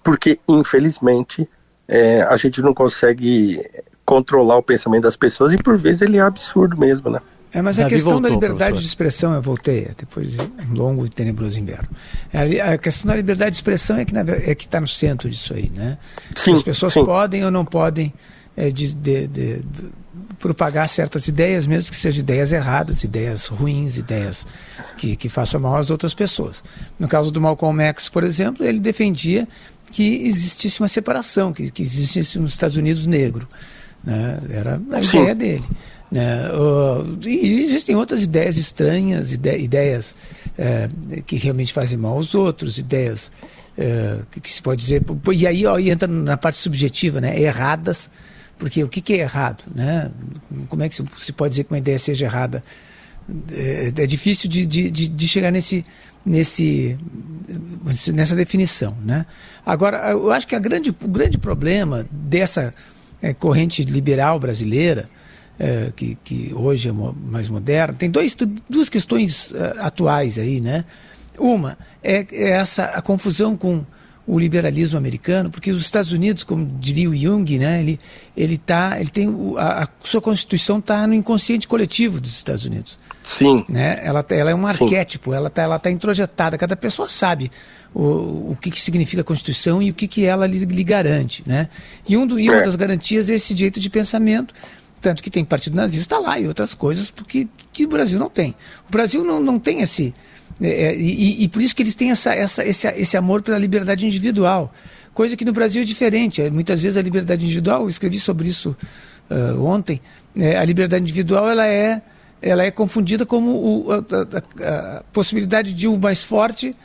porque, infelizmente, é, a gente não consegue controlar o pensamento das pessoas e, por vezes, ele é absurdo mesmo, né? É, mas a Davi questão da voltou, liberdade professor. de expressão, eu voltei depois de um longo e tenebroso inverno. A, a questão da liberdade de expressão é que é que está no centro disso aí, né? Se Sim, as pessoas sim. podem ou não podem é, de- de- de- de- propagar certas ideias, mesmo que sejam ideias erradas, ideias ruins, ideias que, que façam mal às outras pessoas. No caso do Malcolm X, por exemplo, ele defendia que existisse uma separação, que, que existisse um Estados Unidos negro. Né? Era a Sim. ideia dele. Né? Uh, e existem outras ideias estranhas, ide- ideias eh, que realmente fazem mal aos outros, ideias eh, que, que se pode dizer. E aí ó, entra na parte subjetiva, né? erradas, porque o que, que é errado? Né? Como é que se- pode dizer que uma ideia seja errada? É, é difícil de, de, de, chegar nesse, nesse, nessa definição. Né? Agora, eu acho que a grande, o grande problema dessa é, corrente liberal brasileira, é, que, que hoje é mais moderna. Tem dois, duas questões eh, atuais aí, né? Uma é, é essa a confusão com o liberalismo americano, porque os Estados Unidos, como diria o Jung, né, ele, ele, tá, ele tem a, a sua constituição está no inconsciente coletivo dos Estados Unidos Sim, né? Ela, tá- ela é um Sim. arquétipo, ela está ela tá introjetada, cada pessoa sabe o, o que, que significa a Constituição e o que, que ela lhe, lhe garante. Né? E, um do, e uma É. das garantias é esse jeito de pensamento, tanto que tem partido nazista lá e outras coisas porque, que o Brasil não tem. O Brasil não, não tem esse. é, é, e, e por isso que eles têm essa, essa, esse, esse amor pela liberdade individual. Coisa que no Brasil é diferente. É, Muitas vezes a liberdade individual, eu escrevi sobre isso ah, ontem, né, a liberdade individual ela é, ela é confundida como o- a, a- a- a possibilidade de o mais forte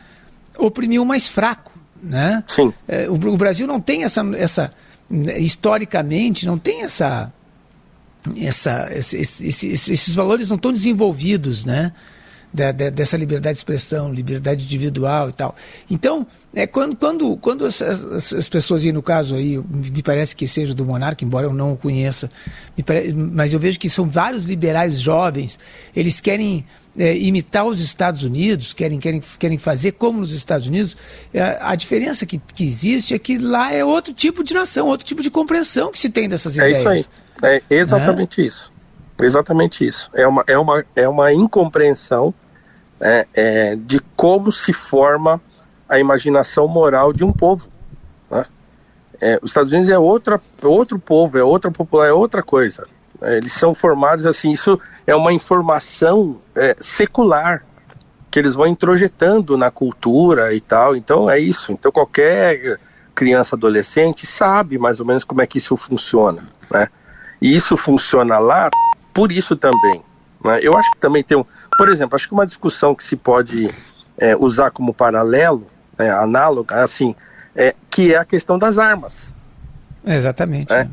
oprimir o mais fraco. Né? sim. É, o, o Brasil não tem essa, essa né, historicamente, não tem essa, essa esse- esse- esse- esses valores não estão desenvolvidos, né? Da- da- dessa liberdade de expressão, liberdade individual e tal. Então, é, quando, quando, quando as, as- as pessoas, e no caso aí, me parece que seja do Monarca, embora eu não o conheça, me pare- mas eu vejo que são vários liberais jovens, eles querem é, imitar os Estados Unidos, querem, querem, querem fazer como nos Estados Unidos. É, a diferença que, que existe é que lá é outro tipo de nação, outro tipo de compreensão que se tem dessas É ideias. isso aí. É exatamente isso. Exatamente isso. É uma, é uma, é uma incompreensão é, é, de como se forma a imaginação moral de um povo. né? É, os Estados Unidos é outra, outro povo, é outra população, é outra coisa. É, eles são formados assim, isso é uma informação é, secular que eles vão introjetando na cultura e tal. Então é isso. Então qualquer criança, adolescente sabe mais ou menos como é que isso funciona, né? E isso funciona lá por isso também. Né? Eu acho que também tem um, por exemplo, acho que uma discussão que se pode é, usar como paralelo, né, análoga, assim, é, que é a questão das armas É, exatamente. É. né?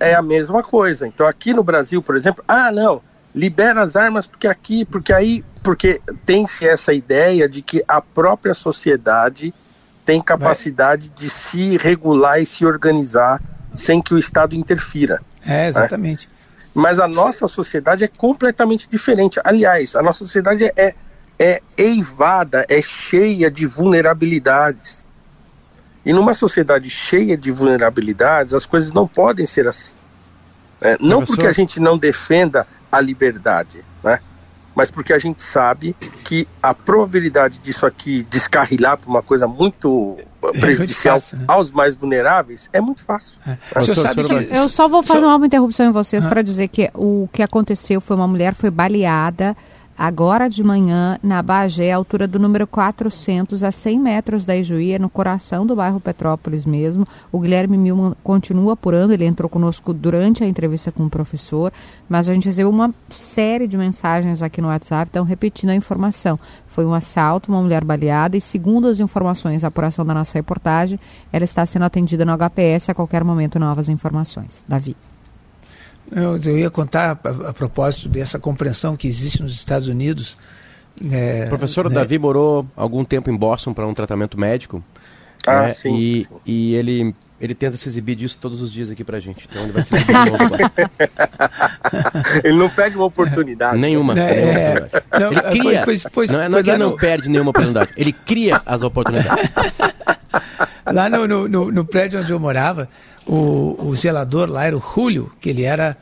é a mesma coisa. Então aqui no Brasil, por exemplo, ah não, libera as armas porque aqui, porque aí, porque tem-se essa ideia de que a própria sociedade tem capacidade de se regular e se organizar sem que o Estado interfira. É, exatamente. Mas a nossa sociedade é completamente diferente. Aliás, a nossa sociedade é, é eivada, é cheia de vulnerabilidades. E numa sociedade cheia de vulnerabilidades, as coisas não podem ser assim. É, não Professor? porque a gente não defenda a liberdade, né? mas porque a gente sabe que a probabilidade disso aqui descarrilar para uma coisa muito prejudicial fácil, né? aos mais vulneráveis é muito fácil. O senhor senhor que- Eu só vou fazer Só- uma interrupção em vocês para dizer que o que aconteceu foi uma mulher foi baleada agora de manhã na Bagé, altura do número 400, a 100 metros da Ijuí, é no coração do bairro Petrópolis mesmo. O Guilherme Milman continua apurando, ele entrou conosco durante a entrevista com o professor, mas a gente recebeu uma série de mensagens aqui no WhatsApp, então repetindo a informação. Foi um assalto, uma mulher baleada e segundo as informações, a apuração da nossa reportagem, ela está sendo atendida no HPS a qualquer momento novas informações. Davi. Eu, eu ia contar a, a propósito dessa compreensão que existe nos Estados Unidos. é, O professor né, Davi morou algum tempo em Boston para um tratamento médico. Ah, né? sim, E, sim. e ele, ele tenta se exibir disso todos os dias aqui pra gente. Então ele vai se exibir de novo agora. Ele não pega uma oportunidade. Nenhuma. né, nenhuma é, oportunidade. não, Ele cria. pois- pois- não é, não é que ele lá não no- perde nenhuma oportunidade. Ele cria as oportunidades. Lá no, no, no- no prédio onde eu morava, o, o zelador lá era o Julio, que ele era,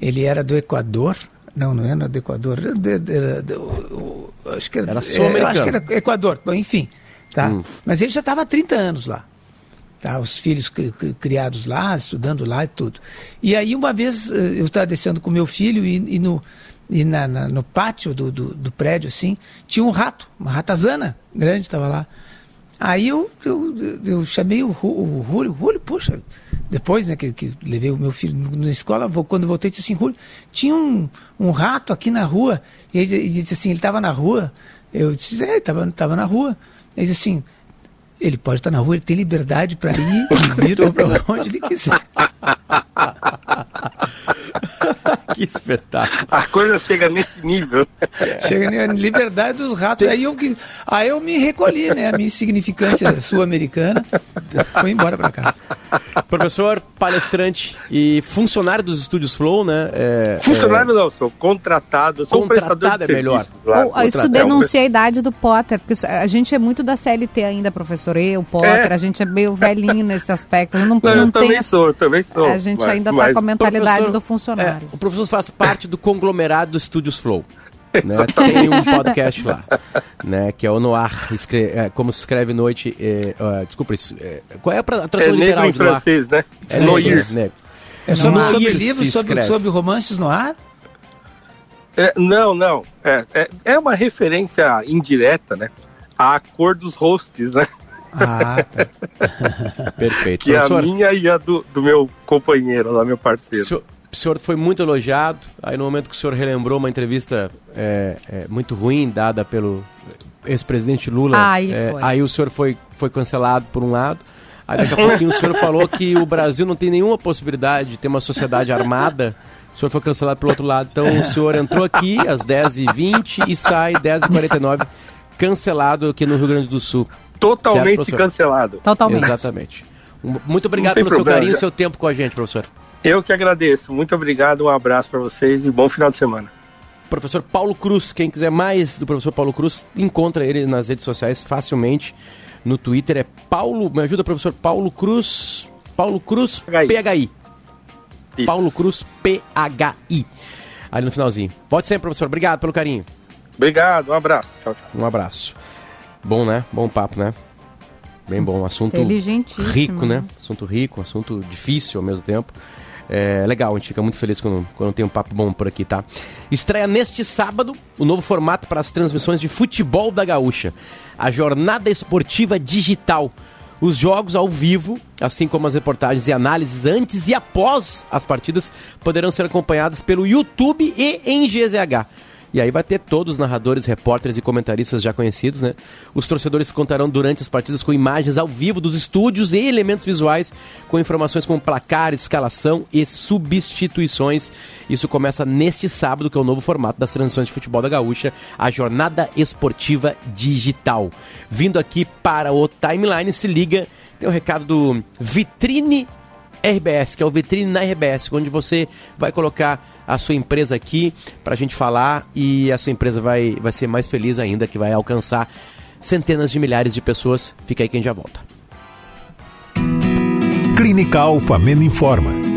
ele era do Equador. Não, não era do Equador. Era de- de- do- o- o- acho que era, Era é, acho que era Equador. Bom, enfim. Tá? Hum. Mas ele já estava há 30 anos lá. Tá? Os filhos cri- cri- criados lá, estudando lá e tudo. E aí, uma vez, eh, eu estava descendo com meu filho e, e no, e na, na- no pátio do, do, do prédio, assim, tinha um rato, uma ratazana grande estava lá. Aí eu, eu, eu chamei o, Rúlio, Rúlio, poxa, depois né, que, que levei o meu filho na escola, vou- quando voltei, disse assim, Rúlio, tinha um, um rato aqui na rua, e ele, ele disse assim, ele estava na rua, eu disse, é, estava tava na rua, ele disse assim, ele pode estar na rua, ele tem liberdade para ir e vir ou para onde ele quiser. que espetáculo. A coisa chega nesse nível. Chega na liberdade dos ratos. Aí eu, aí eu me recolhi, né? A minha insignificância sul-americana. foi embora para casa. Professor, palestrante e funcionário dos estúdios Flow, né? É, Funcionário não, sou contratado, sou prestador Contratado de é melhor. lá. Isso É um denuncia a idade do Potter, porque a gente é muito da CLT ainda, professor. Eu, Potter, É. a gente é meio velhinho nesse aspecto. Não, Não, não eu tem também sou, eu também sou. A gente mas- ainda mas- tá com a mentalidade do funcionário. É, o professor faz parte do conglomerado dos Estúdios Flow. Né? Tem um podcast lá, né? Que é o Noir, escre- é, como se escreve noite. é, ó, desculpa, isso, é, qual é a, pra- a É tradução negro literal em de Noir? francês, né? É Noir. Né? É sobre, Noir sobre livros, sobre, sobre romances no ar? É, não, não. É, é, é uma referência indireta, né? À cor dos hosts, né? Ah, tá. Perfeito. Que é a Professor, minha e a do, do meu companheiro lá, meu o parceiro. senhor, o senhor foi muito elogiado. Aí no momento que o senhor relembrou uma entrevista é, é, muito ruim dada pelo ex-presidente Lula, Ah, aí é, foi. aí o senhor foi, foi cancelado por um lado. Aí daqui a pouquinho o senhor falou que o Brasil não tem nenhuma possibilidade de ter uma sociedade armada. O senhor foi cancelado pelo outro lado. Então o senhor entrou aqui às 10h20 e sai 10h49 cancelado aqui no Rio Grande do Sul. Totalmente Certo, cancelado. Totalmente. Exatamente. Muito obrigado pelo seu problema, carinho e já. seu tempo com a gente, professor. Eu que agradeço. Muito obrigado, um abraço para vocês e bom final de semana. Professor Paulo Cruz, quem quiser mais do professor Paulo Cruz, encontra ele nas redes sociais facilmente. No Twitter é Paulo, me ajuda, professor Paulo Cruz, Paulo Cruz PHI. PHI. Isso. Paulo Cruz PHI. Ali no finalzinho. Pode ser, professor. Obrigado pelo carinho. Obrigado, um abraço. Tchau, tchau. Um abraço. Bom, né? Bom papo, né? Bem bom. Assunto rico, né? né? Assunto rico, assunto difícil ao mesmo tempo. É legal, a gente fica muito feliz quando, quando tem um papo bom por aqui, tá? Estreia neste sábado o novo formato para as transmissões de futebol da Gaúcha. A Jornada Esportiva Digital. Os jogos ao vivo, assim como as reportagens e análises antes e após as partidas, poderão ser acompanhados pelo YouTube e em GZH. E aí vai ter todos os narradores, repórteres e comentaristas já conhecidos, né? Os torcedores contarão durante as partidas com imagens ao vivo dos estúdios e elementos visuais com informações como placar, escalação e substituições. Isso começa neste sábado, que é o novo formato das transmissões de futebol da Gaúcha, a Jornada Esportiva Digital. Vindo aqui para o Timeline, se liga, tem o recado do Vitrine RBS, que é o Vitrine na RBS, onde você vai colocar a sua empresa aqui para a gente falar e a sua empresa vai, vai ser mais feliz ainda, que vai alcançar centenas de milhares de pessoas. Fica aí quem já volta. Clínica Alfamen informa.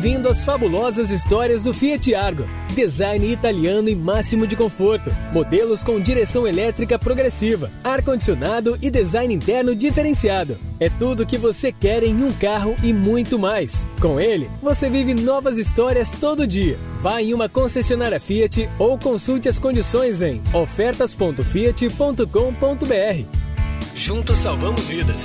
Bem-vindo às fabulosas histórias do Fiat Argo. Design italiano e máximo de conforto. Modelos com direção elétrica progressiva, ar-condicionado e design interno diferenciado. É tudo o que você quer em um carro e muito mais. Com ele, você vive novas histórias todo dia. Vá em uma concessionária Fiat ou consulte as condições em ofertas.fiat.com.br. Juntos salvamos vidas.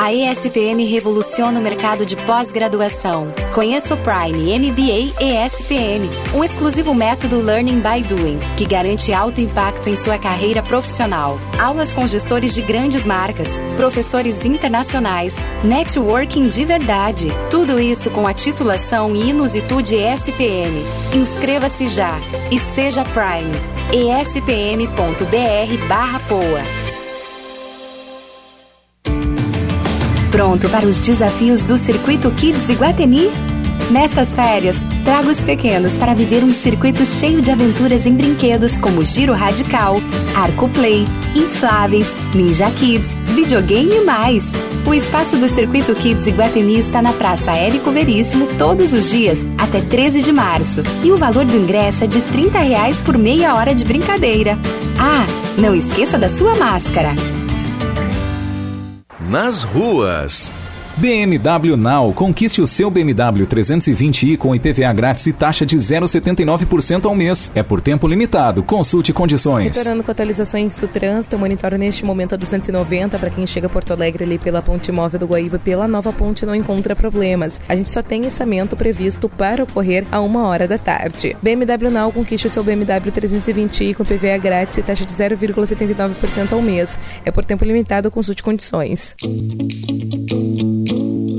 A ESPM revoluciona o mercado de pós-graduação. Conheça o Prime MBA ESPM, um exclusivo método Learning by Doing, que garante alto impacto em sua carreira profissional. Aulas com gestores de grandes marcas, professores internacionais, networking de verdade. Tudo isso com a titulação Inusitude ESPM. Inscreva-se já e seja Prime. espm.br/poa. Pronto para os desafios do Circuito Kids Iguatemi? Nessas férias, traga os pequenos para viver um circuito cheio de aventuras em brinquedos como Giro Radical, Arco Play, Infláveis, Ninja Kids, videogame e mais. O espaço do Circuito Kids Iguatemi está na Praça Érico Veríssimo todos os dias, até 13 de março. E o valor do ingresso é de 30 reais por meia hora de brincadeira. Ah, não esqueça da sua máscara. Nas ruas. BMW Now. Conquiste o seu BMW 320i com IPVA grátis e taxa de 0,79% ao mês. É por tempo limitado. Consulte condições. Retornando com atualizações do trânsito, monitoro neste momento a 290 para quem chega a Porto Alegre ali pela Ponte Móvel do Guaíba, pela Nova Ponte não encontra problemas. A gente só tem içamento previsto para ocorrer a uma hora da tarde. BMW Now conquiste o seu BMW 320i com IPVA grátis e taxa de 0,79% ao mês. É por tempo limitado. Consulte condições.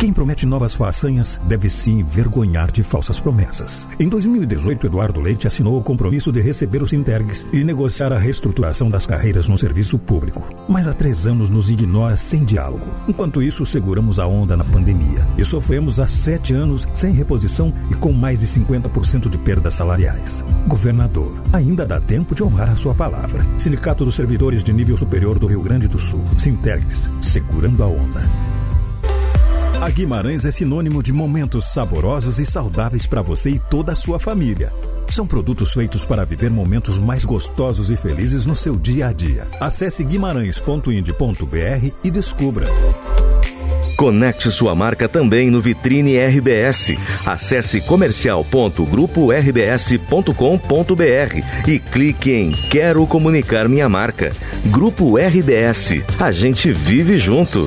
Quem promete novas façanhas deve se envergonhar de falsas promessas. Em 2018, Eduardo Leite assinou o compromisso de receber os Sintergs e negociar a reestruturação das carreiras no serviço público. Mas há três anos nos ignora sem diálogo. Enquanto isso, seguramos a onda na pandemia e sofremos há sete anos sem reposição e com mais de 50% de perdas salariais. Governador, ainda dá tempo de honrar a sua palavra. Sindicato dos Servidores de Nível Superior do Rio Grande do Sul. Sintergs, segurando a onda. A Guimarães é sinônimo de momentos saborosos e saudáveis para você e toda a sua família. São produtos feitos para viver momentos mais gostosos e felizes no seu dia a dia. Acesse guimarães.ind.br e descubra. Conecte sua marca também no Vitrine RBS. Acesse comercial.grupo-rbs.com.br e clique em Quero comunicar minha marca. Grupo RBS. A gente vive junto.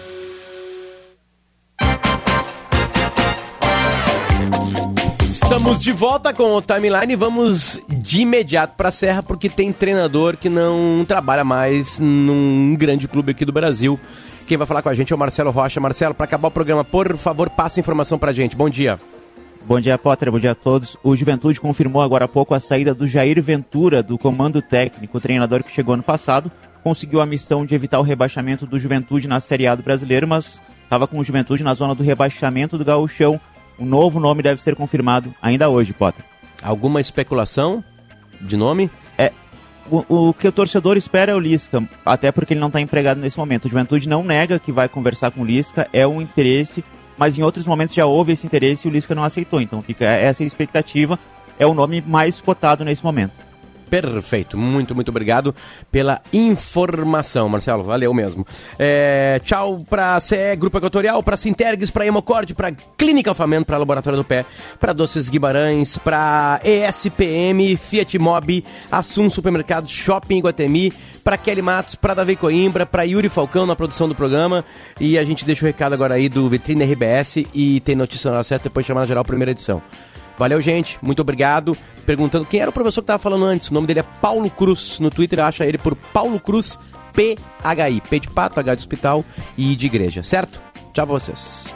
Estamos de volta com o timeline e vamos de imediato para a Serra porque tem treinador que não trabalha mais num grande clube aqui do Brasil. Quem vai falar com a gente é o Marcelo Rocha. Marcelo, para acabar o programa, por favor, passe informação para a gente. Bom dia. Bom dia, Potter. Bom dia a todos. O Juventude confirmou agora há pouco a saída do Jair Ventura do comando técnico, o treinador que chegou ano passado. Conseguiu a missão de evitar o rebaixamento do Juventude na Série A do Brasileiro, mas estava com o Juventude na zona do rebaixamento do Gauchão. O novo nome deve ser confirmado ainda hoje, Potter. Alguma especulação de nome? É. O, o que o torcedor espera é o Lisca, até porque ele não está empregado nesse momento. O Juventude não nega que vai conversar com o Lisca, é um interesse, mas em outros momentos já houve esse interesse e o Lisca não aceitou. Então fica essa expectativa, é o nome mais cotado nesse momento. Perfeito, muito, muito obrigado pela informação, Marcelo, valeu mesmo. É, tchau para CE Grupo Equatorial, para Sintergues, para Hemocord, para Clínica Alfamento, para Laboratório do Pé, para Doces Guimarães, para ESPM, Fiat Mobi, Assum Supermercado, Shopping Iguatemi, para Kelly Matos, para Davi Coimbra, para Yuri Falcão na produção do programa. E a gente deixa o recado agora aí do Vitrine RBS e tem notícia na certa depois de chamar na geral primeira edição. Valeu, gente. Muito obrigado. Perguntando quem era o professor que estava falando antes. O nome dele é Paulo Cruz. No Twitter acha ele por Paulo Cruz PHI. P de pato, H de hospital e de igreja. Certo? Tchau pra vocês.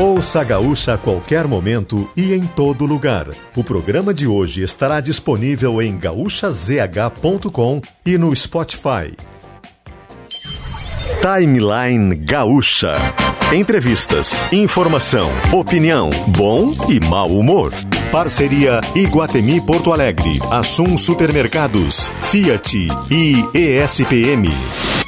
Ouça a Gaúcha a qualquer momento e em todo lugar. O programa de hoje estará disponível em gaúchazh.com e no Spotify. Timeline Gaúcha. Entrevistas, informação, opinião, bom e mau humor. Parceria Iguatemi Porto Alegre, Assum Supermercados, Fiat e ESPM.